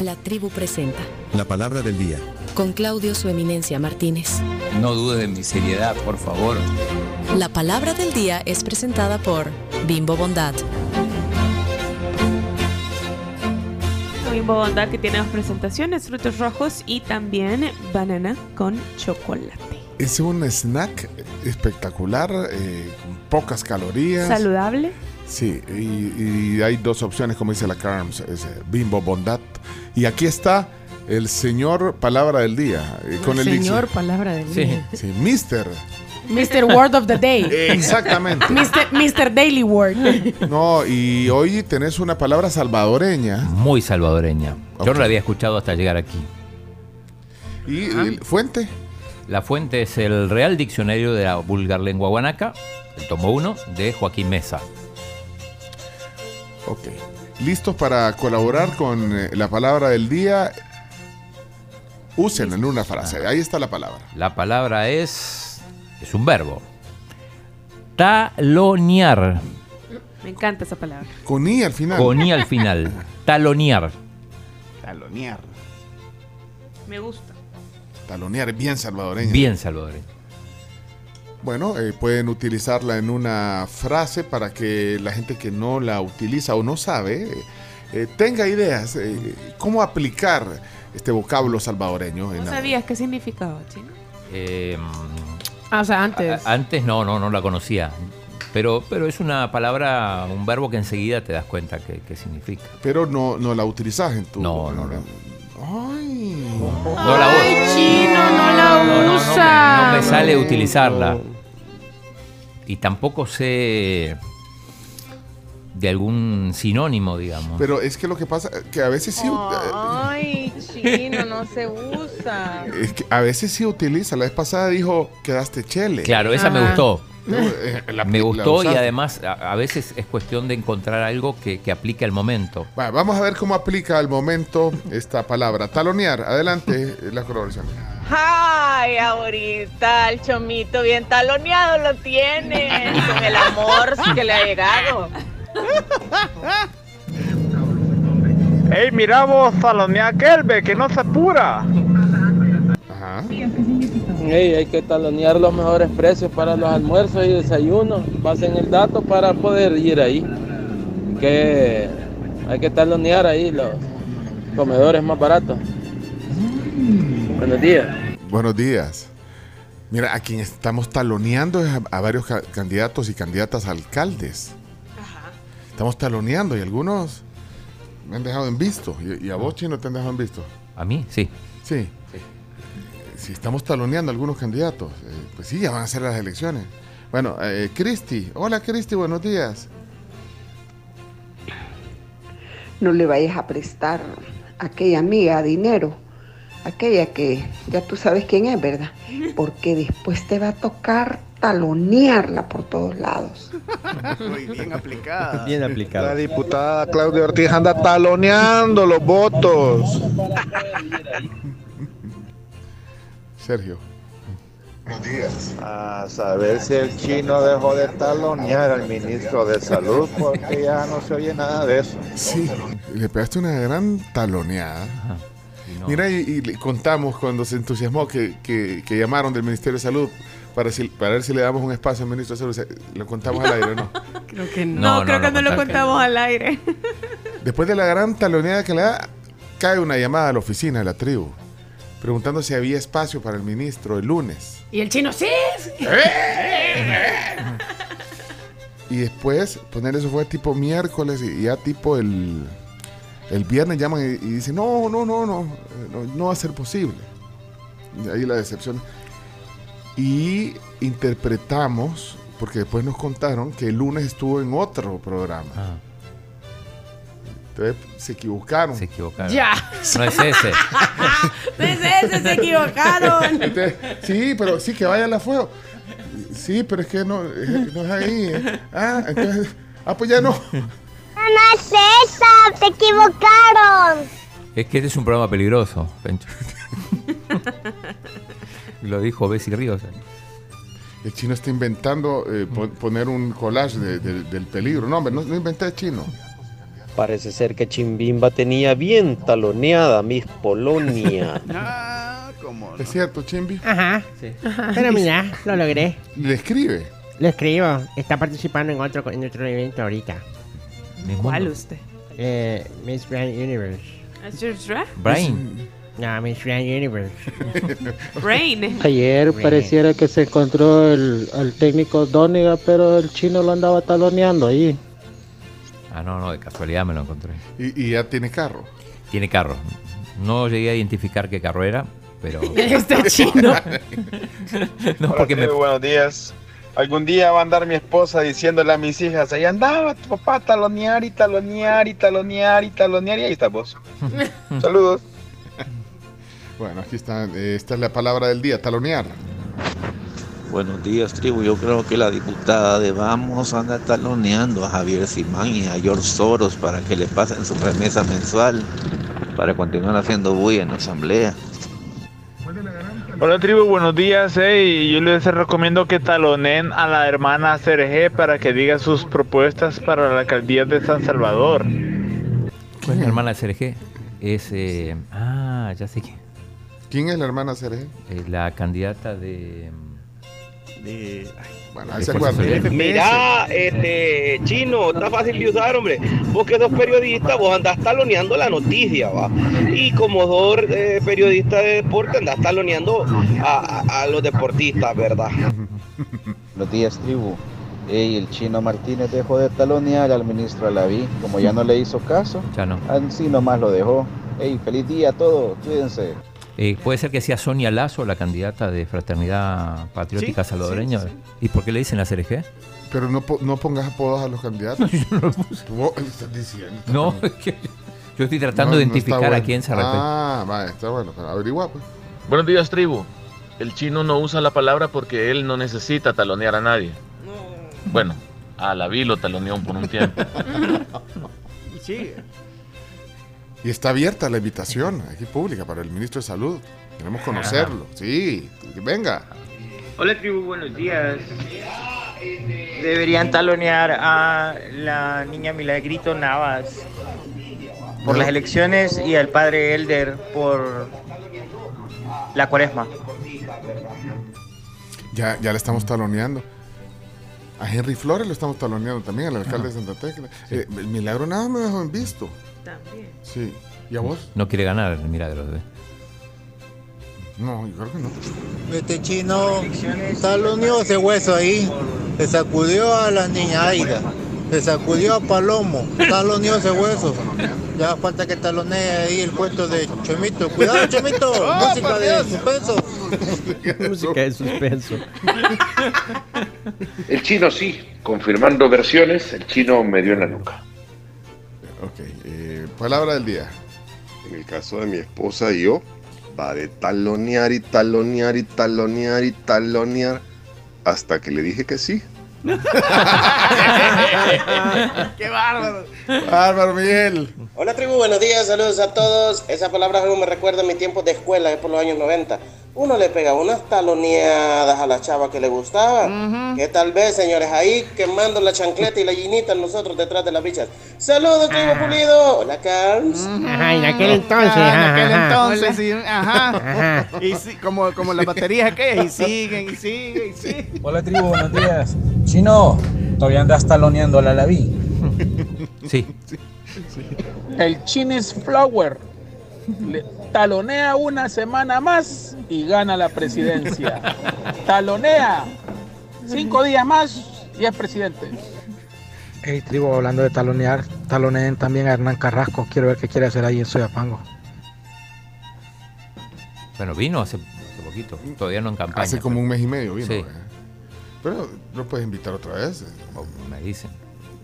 La tribu presenta. La palabra del día. Con Claudio Su Eminencia Martínez. No dudes de mi seriedad, por favor. La palabra del día es presentada por Bimbo Bondad. Bimbo Bondad que tiene dos presentaciones, frutos rojos y también banana con chocolate. Es un snack espectacular, eh, con pocas calorías. Saludable. Sí, y, y, hay dos opciones, como dice la Carms, es eh, Bimbo Bondad. Y aquí está el señor Palabra del Día. eh, con el, Señor Palabra del Día. Sí, Mister. Mr. Word of the Day. Exactamente. Mr. Daily Word. No, y hoy tenés una palabra salvadoreña. Muy salvadoreña. Yo no la había escuchado hasta llegar aquí. ¿Y el fuente? La fuente es el Real Diccionario de la Vulgar Lengua Guanaca, el tomo 1 de Joaquín Mesa. Ok. ¿Listos para colaborar con eh, la palabra del día? Usen en una frase. Ahí está la palabra. La palabra es. es un verbo. Talonear. Me encanta esa palabra. Con I al final. Con I al final. Talonear. Talonear. Me gusta. Talonear, bien salvadoreña. Bien salvadoreño. Bueno, eh, pueden utilizarla en una frase para que la gente que no la utiliza o no sabe eh, tenga ideas. eh, ¿Cómo aplicar este vocablo salvadoreño? en ¿No la- sabías qué significaba, chino? Eh, Ah, o sea, antes. a- antes no, no, no la conocía. Pero, pero es una palabra, un verbo que enseguida te das cuenta qué qué significa. Pero no, no la utilizas en tu... No, no, no. Ay. No la Ay, chino, no la No, no, no me, usa. no me sale utilizarla. Y tampoco sé de algún sinónimo, digamos. Pero es que lo que pasa que a veces sí... eh, Ay, chino, no se usa. Es que a veces sí utiliza. La vez pasada dijo, quedaste chele. claro, esa me Ajá. gustó. Eh, la- Me la gustó y además a, a veces es cuestión de encontrar algo que, que aplique al momento. Va, vamos a ver cómo aplica al momento esta palabra. Talonear. Adelante, eh, la colaboración. Ay, ahorita el chomito bien taloneado lo tiene. Con el amor que le ha llegado. Ey, mira vos, salonea aquel, ve, que no se apura. Ajá. Ey, hay que talonear los mejores precios para los almuerzos y desayunos. Pasen el dato para poder ir ahí. Que hay que talonear ahí los comedores más baratos. Buenos días. Buenos días. Mira, a quien estamos taloneando es a, a varios ca- candidatos y candidatas a alcaldes. Estamos taloneando y algunos me han dejado en visto. Y, y a vos, Chino, te han dejado en visto. ¿A mí? Sí. Sí. Si estamos taloneando a algunos candidatos, eh, pues sí, ya van a ser las elecciones. Bueno, eh, Cristi. Hola, Cristi, buenos días. no le vayas a prestar a aquella amiga dinero, aquella que ya tú sabes quién es, ¿verdad? Porque después te va a tocar talonearla por todos lados. Bien aplicada. Bien La aplicado. diputada Claudia Ortiz anda taloneando los votos. Sergio. A saber si el chino dejó de talonear al ministro de salud porque ya no se oye nada de eso. Sí, le pegaste una gran taloneada. Ajá. Y no- Mira, y, y le contamos cuando se entusiasmó que, que- que llamaron del Ministerio de Salud para, si- para ver si le damos un espacio al ministro de Salud. Lo contamos al aire, ¿no? Creo que no. No, No, creo no, que no no lo contamos al aire. Después de la gran taloneada que le da, cae una llamada a la oficina de la tribu preguntando si había espacio para el ministro el lunes. Y el chino, sí. sí. Y después, poner eso fue tipo miércoles y ya tipo el, el viernes llaman y, y dicen, no, no, no, no, eh, no, no va a ser posible. Y ahí la decepción. Y interpretamos, porque después nos contaron que el lunes estuvo en otro programa. Ah, Entonces se equivocaron. se equivocaron. Ya. No es ese. Desde ese se equivocaron. Entonces, sí, pero sí, que vaya a la fuego. Sí, pero es que no, no es ahí. eh. Ah, entonces, ah, pues ya no. No es esa, te equivocaron. Es que este es un programa peligroso, Pencho. Lo dijo Bessie Ríos. El chino está inventando eh, po- poner un collage de- de- del peligro. No, hombre, no, no inventé chino. Parece ser que Chimbimba tenía bien taloneada Miss Polonia. Ah, cómo no. ¿Es cierto, Chimbi? Ajá. Sí. Pero mira, lo logré. Le escribe. Lo escribo. Está participando en otro, en otro evento ahorita. ¿Cuál usted? Eh, Miss Grand Universe. Brain. No, Miss Grand Universe. Brain. Ayer Bien. pareciera que se encontró el, al técnico Dóniga, pero el chino lo andaba taloneando ahí. Ah, no, no, de casualidad me lo encontré. Y, y ya tiene carro. Tiene carro. No llegué a identificar qué carro era, pero. Este chino. no, Hola, porque me. buenos días. Algún día va a andar mi esposa diciéndole a mis hijas, ahí andaba tu papá talonear y talonear y talonear y talonear y ahí está vos. Saludos. Bueno, aquí está. eh, esta es la palabra del día, talonear. Buenos días, tribu. Yo creo que la diputada de Vamos anda taloneando a Javier Simán y a George Soros para que le pasen su remesa mensual para continuar haciendo bulla en la asamblea. Hola tribu, buenos días. Hey, yo les recomiendo que talonen a la hermana Sergé para que diga sus propuestas para la alcaldía de San Salvador. ¿Cuál es la hermana de Sergé? Es. eh, ah, ya sé quién. ¿Quién es la hermana Sergé? Eh, la candidata de. De, Bueno, De ahí se Fuerza acuerda. Social. Mira, este chino, está fácil de usar, hombre. Vos que sos periodista, vos andás taloneando la noticia, va. Y como sos eh, periodista de deporte, andás taloneando a, a- a los deportistas, ¿verdad? Buenos días, tribu. Ey, el chino Martínez dejó de talonear al ministro Alaví. Como ya no le hizo caso, Ya no. así nomás lo dejó. Ey, feliz día a todos. Cuídense. Eh, puede ser que sea Sonia Lazo, la candidata de Fraternidad Patriótica Sí, Salvadoreña. sí, ¿Y por qué le dicen la CRG? Pero no, no pongas apodos a los candidatos. Vos estás diciendo. No, es que yo estoy tratando No, de no identificar a quién se refiere. Ah, está bueno. Pero averigua, pues. Buenos días, tribu. El chino no usa la palabra porque él no necesita talonear a nadie. Bueno, a la vi lo taloneó por un tiempo. Y sigue. Y está abierta la invitación aquí pública para el ministro de Salud. Queremos conocerlo. Sí, venga. Hola tribu, buenos días. Deberían talonear a la niña Milagrito Navas por No. las elecciones y al padre Elder por la cuaresma. Ya, ya le estamos taloneando. A Henry Flores lo estamos taloneando también, al alcalde de Santa Tecla. Eh, el milagro nada me dejó en visto. También. Sí. ¿Y a vos? No quiere ganar el milagro. ¿eh? No, yo creo que no. Este chino taloneó ese hueso ahí, se sacudió a la niña Aida, se sacudió a Palomo, taloneó ese hueso. Ya falta que talonee ahí el cuento de Chomito. Cuidado, Chomito, ¡Oh, música de suspenso. Música de suspenso. El chino sí, confirmando versiones, el chino me dio en la nuca. Ok, eh, palabra del día. En el caso de mi esposa y yo, va de talonear y talonear y talonear y talonear hasta que le dije que sí. ¡Qué bárbaro! Bárbaro, Miguel. Hola tribu, buenos días, saludos a todos. Esa palabra algo me recuerda a mi tiempo de escuela, es por los años 90. Uno le pegaba unas taloneadas a la chava que le gustaba. Que tal vez, señores, ahí quemando la chancleta y la llinita nosotros detrás de las bichas. Saludos, tribu pulido. Hola, Carms. Ajá, en aquel entonces. Ah, en aquel ajá. entonces, sí, ajá. Ajá. Y sí, como, como las baterías que y siguen, y siguen, y siguen. Hola tribu, buenos días. Chino, todavía andas taloneando a la Laví. Sí. El Chinis Flower le talonea una semana más y gana la presidencia. Talonea cinco días más y es presidente. Hey, tribu, hablando de talonear, taloneen también a Hernán Carrasco. Quiero ver qué quiere hacer ahí en Soyapango. Bueno, vino hace, hace poquito, todavía no en campaña. Hace como un mes y medio vino. Sí. eh. Pero lo puedes invitar otra vez. eh. O me dicen.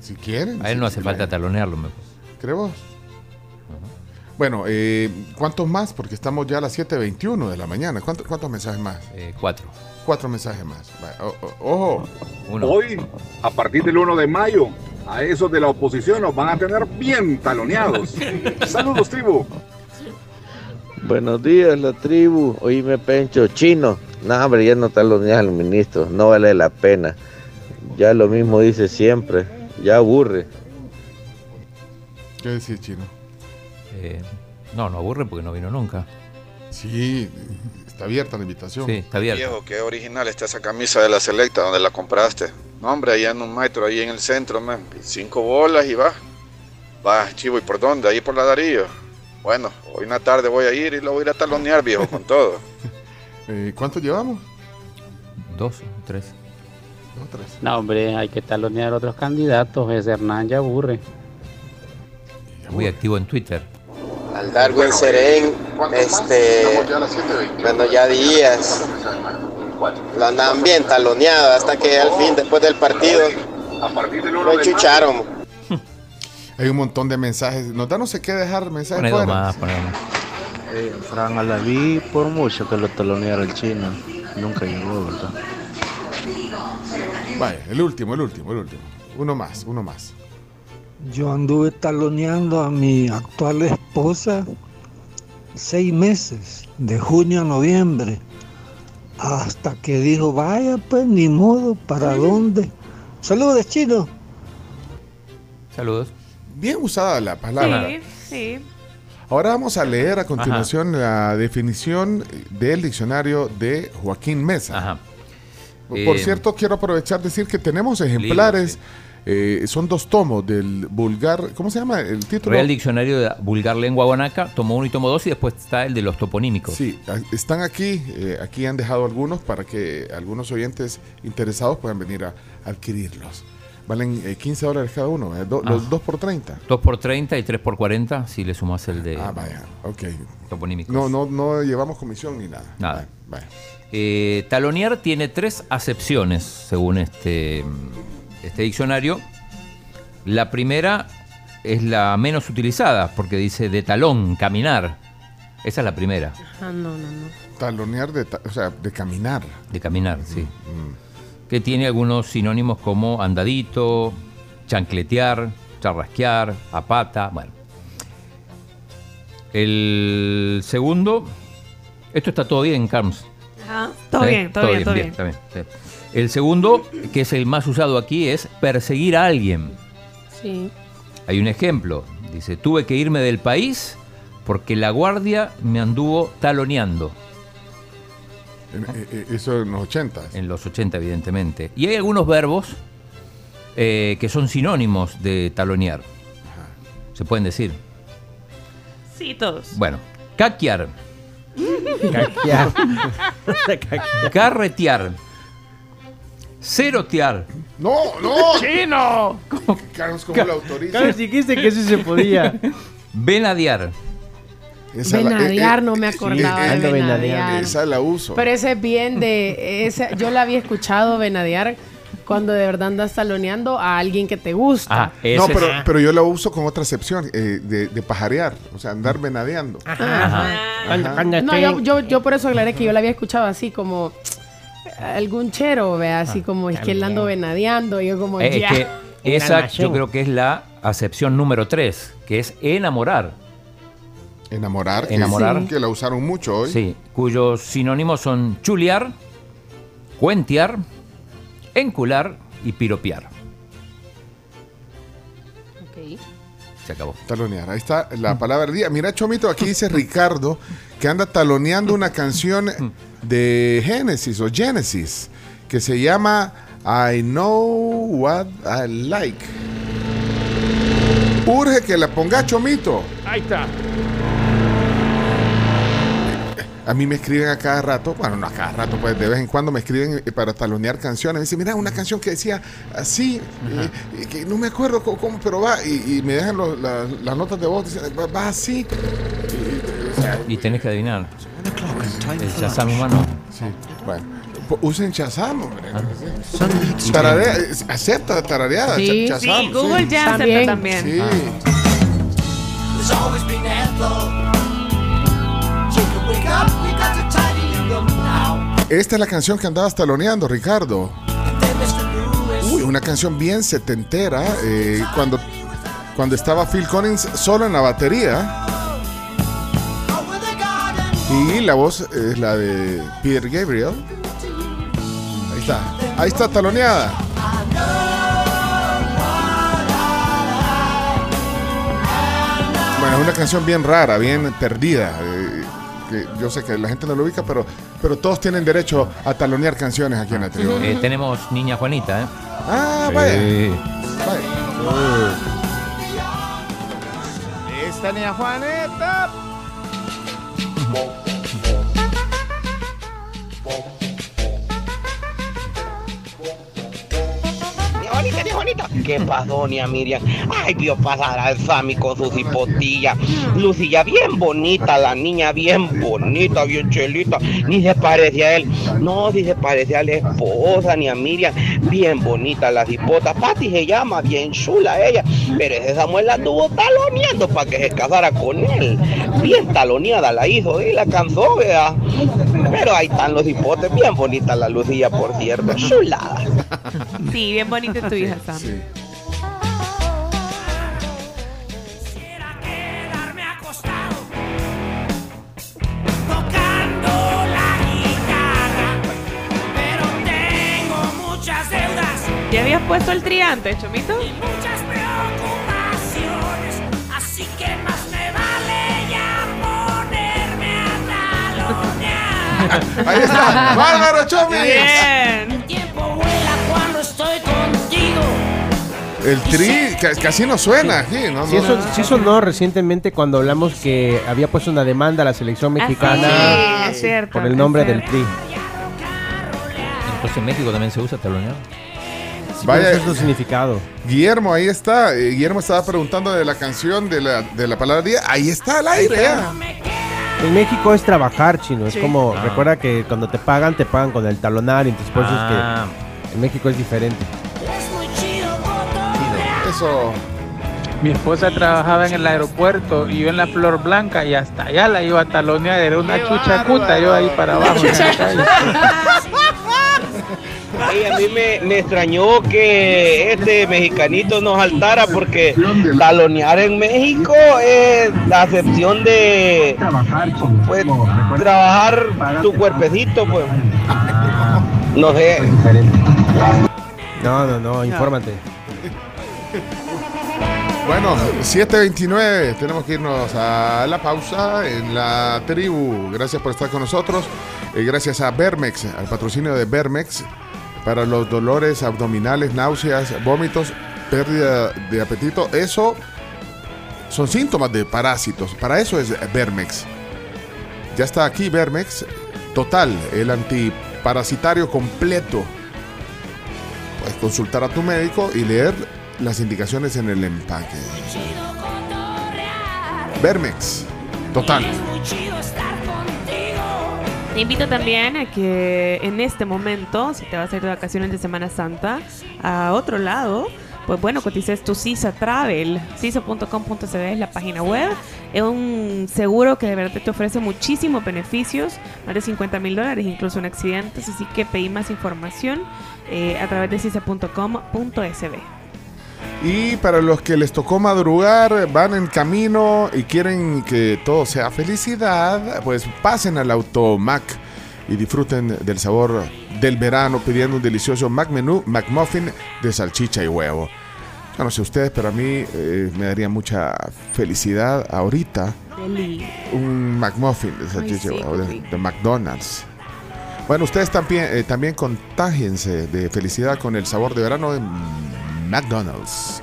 Si quieren. A él si- no hace falta talonearlo. me- ¿Crees vos? Bueno, eh, ¿cuántos más? Porque estamos ya a las 7.21 de la mañana. ¿Cuántos, cuántos mensajes más? Eh, cuatro. Cuatro mensajes más. Vaya, o- o- ojo. Hoy, a partir del 1 de mayo, a esos de la oposición nos van a tener bien taloneados. Saludos, tribu. Buenos días, la tribu. Oíme, Pencho, chino. No, hombre, ya no taloneas al ministro. No vale la pena. Ya lo mismo dice siempre. Ya aburre. ¿Qué decís, Chino? Eh, no, no aburre porque no vino nunca. Sí, está abierta la invitación. Sí, está abierta. Viejo, qué original está esa camisa de la Selecta, donde la compraste. No, hombre, allá en un metro, ahí en el centro, man. Cinco bolas y va. Va, chivo, ¿y por dónde? Ahí por la Darío. Bueno, hoy en la tarde voy a ir y lo voy a ir a talonear, viejo, con todo. Eh, ¿Cuánto llevamos? Dos, tres. Dos, tres. No, hombre, hay que talonear otros candidatos. Ese Hernán ya aburre. Muy activo en Twitter. Al Darwin Serén, este, bueno, ya días, lo andaban bien taloneado hasta que al fin, después del partido, lo enchucharon. Hay un montón de mensajes. Nos da no sé qué dejar mensajes fuera. más. Eh, Fran Alaví, por mucho que lo taloneara el chino, nunca llegó, ¿verdad? Vaya, el último, el último, el último. Uno más, uno más. Yo anduve taloneando a mi actual esposa seis meses, de junio a noviembre, hasta que dijo, vaya pues, ni modo, ¿para dónde? Saludos, chino. Saludos. Bien usada la palabra. Sí, sí. Ahora vamos a leer a continuación la definición del diccionario de Joaquín Mesa. Por Eh, cierto, quiero aprovechar de decir que tenemos ejemplares, eh, son dos tomos del vulgar, ¿cómo se llama el título? Real Diccionario de Vulgar Lengua Guanaca, tomo 1 y tomo 2 y después está el de los toponímicos. Sí, a- están aquí, eh, aquí han dejado algunos para que algunos oyentes interesados puedan venir a adquirirlos. Valen eh, 15 dólares cada uno, eh, los Ah. 2 por 30. 2 por 30 y 3 por 40 si le sumas el de Ah, vaya, ok. toponímicos. No, no, no llevamos comisión ni nada. Nada. Vaya. Eh, talonear tiene tres acepciones, según este, este diccionario. La primera es la menos utilizada, porque dice de talón, caminar. Esa es la primera, Ah, no, no, no. Talonear, de, ta- o sea, de caminar. de caminar, sí. Que tiene algunos sinónimos como andadito, chancletear, charrasquear, a pata, bueno. El segundo, esto está todo bien, Carms. Ajá, todo ¿Sí? bien, todo, bien, todo bien. está bien, sí. El segundo, que es el más usado aquí, es perseguir a alguien. Sí. Hay un ejemplo. Dice, tuve que irme del país porque la guardia me anduvo taloneando. Eh, eh, eso en los 80. En los 80, evidentemente. Y hay algunos verbos eh, que son sinónimos de talonear. Se pueden decir. Sí, todos. Bueno, caquear, Caquear. carretear, cerotear. ¡No, no! ¡Chino! Carlos, ¿cómo lo autoriza? Carlos, dijiste que eso se podía. Venadear. Esa Venadear, eh, eh, no me eh, acordaba eh, de eh, venadear. Esa la uso. Pero ese es bien de. esa- yo la había escuchado venadear cuando de verdad andas taloneando a alguien que te gusta. Ah, no, pero, pero yo la uso con otra excepción, eh, de, de pajarear, o sea, andar venadeando. Ajá. Cuando, cuando No, yo, yo, yo por eso aclaré que yo la había escuchado así como algún chero, vea, así como es que él ando venadeando. Y yo como Eh, ya. es que esa yo creo que es la acepción número 3, que es enamorar. Enamorar, que- Enamorar. que la usaron mucho hoy. Sí, cuyos sinónimos son chulear, cuentear, encular y piropear. Ok. Se acabó. Talonear, ahí está la palabra del día. Mira, Chomito, aquí dice Ricardo que anda taloneando una canción de Genesis o Genesis que se llama I Know What I Like. Urge que la ponga Chomito. Ahí está. A mí me escriben a cada rato, bueno, no a cada rato, pues de vez en cuando me escriben eh, para talonear canciones. Me dicen, mira, una canción que decía así, eh, que no me acuerdo cómo, cómo, pero va, y, y me dejan los- la- las notas de voz, dicen, va, va así. Y, o sea, Y tenés que adivinar. El Shazam humano. Sí, bueno. Usen Shazam, hombre. Tararea, eh, acepta tarareada. Sí. Cha- Shazam, Sí, Google ya acepta también. Sí. Esta es la canción que andabas taloneando, Ricardo. Uy, una canción bien setentera. eh, cuando, cuando estaba Phil Collins solo en la batería. Y la voz es la de Peter Gabriel. Ahí está. Ahí está taloneada. Bueno, es una canción bien rara, bien perdida. eh, que yo sé que la gente no lo ubica, pero, pero todos tienen derecho a talonear canciones aquí en la tribu. Eh, tenemos Niña Juanita, ¿eh? Ah, Sí. vaya. Esta niña Juaneta. ¿Qué pasó, doña Miriam? Ay, vio pasar al Sammy con sus hipotillas. Lucilla, bien bonita, la niña, bien bonita, bien chelita. Ni se parece a él. No, si se parece a la esposa, ni a Miriam. Bien bonita la hipota. Pati se llama, bien chula ella. Pero ese Samuel la anduvo taloneando para que se casara con él. Bien taloneada la hizo y la cansó, vea. Pero ahí están los hipotes, bien bonita la Lucilla, por cierto. Chulada. Sí, bien bonita tu hija, Sam. tocando la guitarra, pero tengo muchas deudas ¿Ya habías puesto el triante, Chomito? y muchas preocupaciones, así que más me vale ya ponerme a talonear. Ahí está, Bárbaro Chomis. El El tri ca- casi no suena aquí, ¿no? Sí, eso, no. sí sonó recientemente cuando hablamos que había puesto una demanda a la selección mexicana sí, es cierto, por el es nombre del cierto. Tri. Entonces en México también se usa talonear. Vaya, Ese es su significado. Guillermo, ahí está. Eh, Guillermo estaba preguntando de la canción de la, de la palabra día. Ahí está al aire, ya. En México es trabajar, chino. Es Sí. como, Ah. recuerda que cuando te pagan, te pagan con el talonar. Entonces, por eso Ah. es que en México es diferente. Eso. Mi esposa trabajaba en el aeropuerto y yo en la Flor Blanca y hasta allá la iba a talonear. Era una chucha cuta yo ahí para abajo. en la calle. Ey, a mí me, me extrañó que este mexicanito nos saltara porque talonear en México es la acepción de pues, trabajar tu cuerpecito, pues. No sé. No, no, no, infórmate. Bueno, 7.29, tenemos que irnos a la pausa en la tribu. Gracias por estar con nosotros. Eh, gracias a Vermex, al patrocinio de Vermex, para los dolores abdominales, náuseas, vómitos, pérdida de apetito. Eso son síntomas de parásitos. Para eso es Vermex. Ya está aquí Vermex, total, el antiparasitario completo. Puedes consultar a tu médico y leer las indicaciones en el empaque. Vermex, total. Te invito también a que en este momento, si te vas a ir de vacaciones de Semana Santa a otro lado, pues bueno, cotices tu CISA Travel. CISA.com.cd es la página web. Es un seguro que de verdad te ofrece muchísimos beneficios, más de 50 mil dólares, incluso en accidentes. Así que pedí más información eh, a través de CISA.com.sb. Y para los que les tocó madrugar, van en camino y quieren que todo sea felicidad, pues pasen al Automac y disfruten del sabor del verano pidiendo un delicioso Mac Menú McMuffin de salchicha y huevo. Yo no sé ustedes, pero a mí eh, me daría mucha felicidad ahorita Deli. un McMuffin de salchicha sí, y huevo de, McDonald's. Bueno, ustedes también, eh, también contágiense de felicidad con el sabor de verano de McDonald's.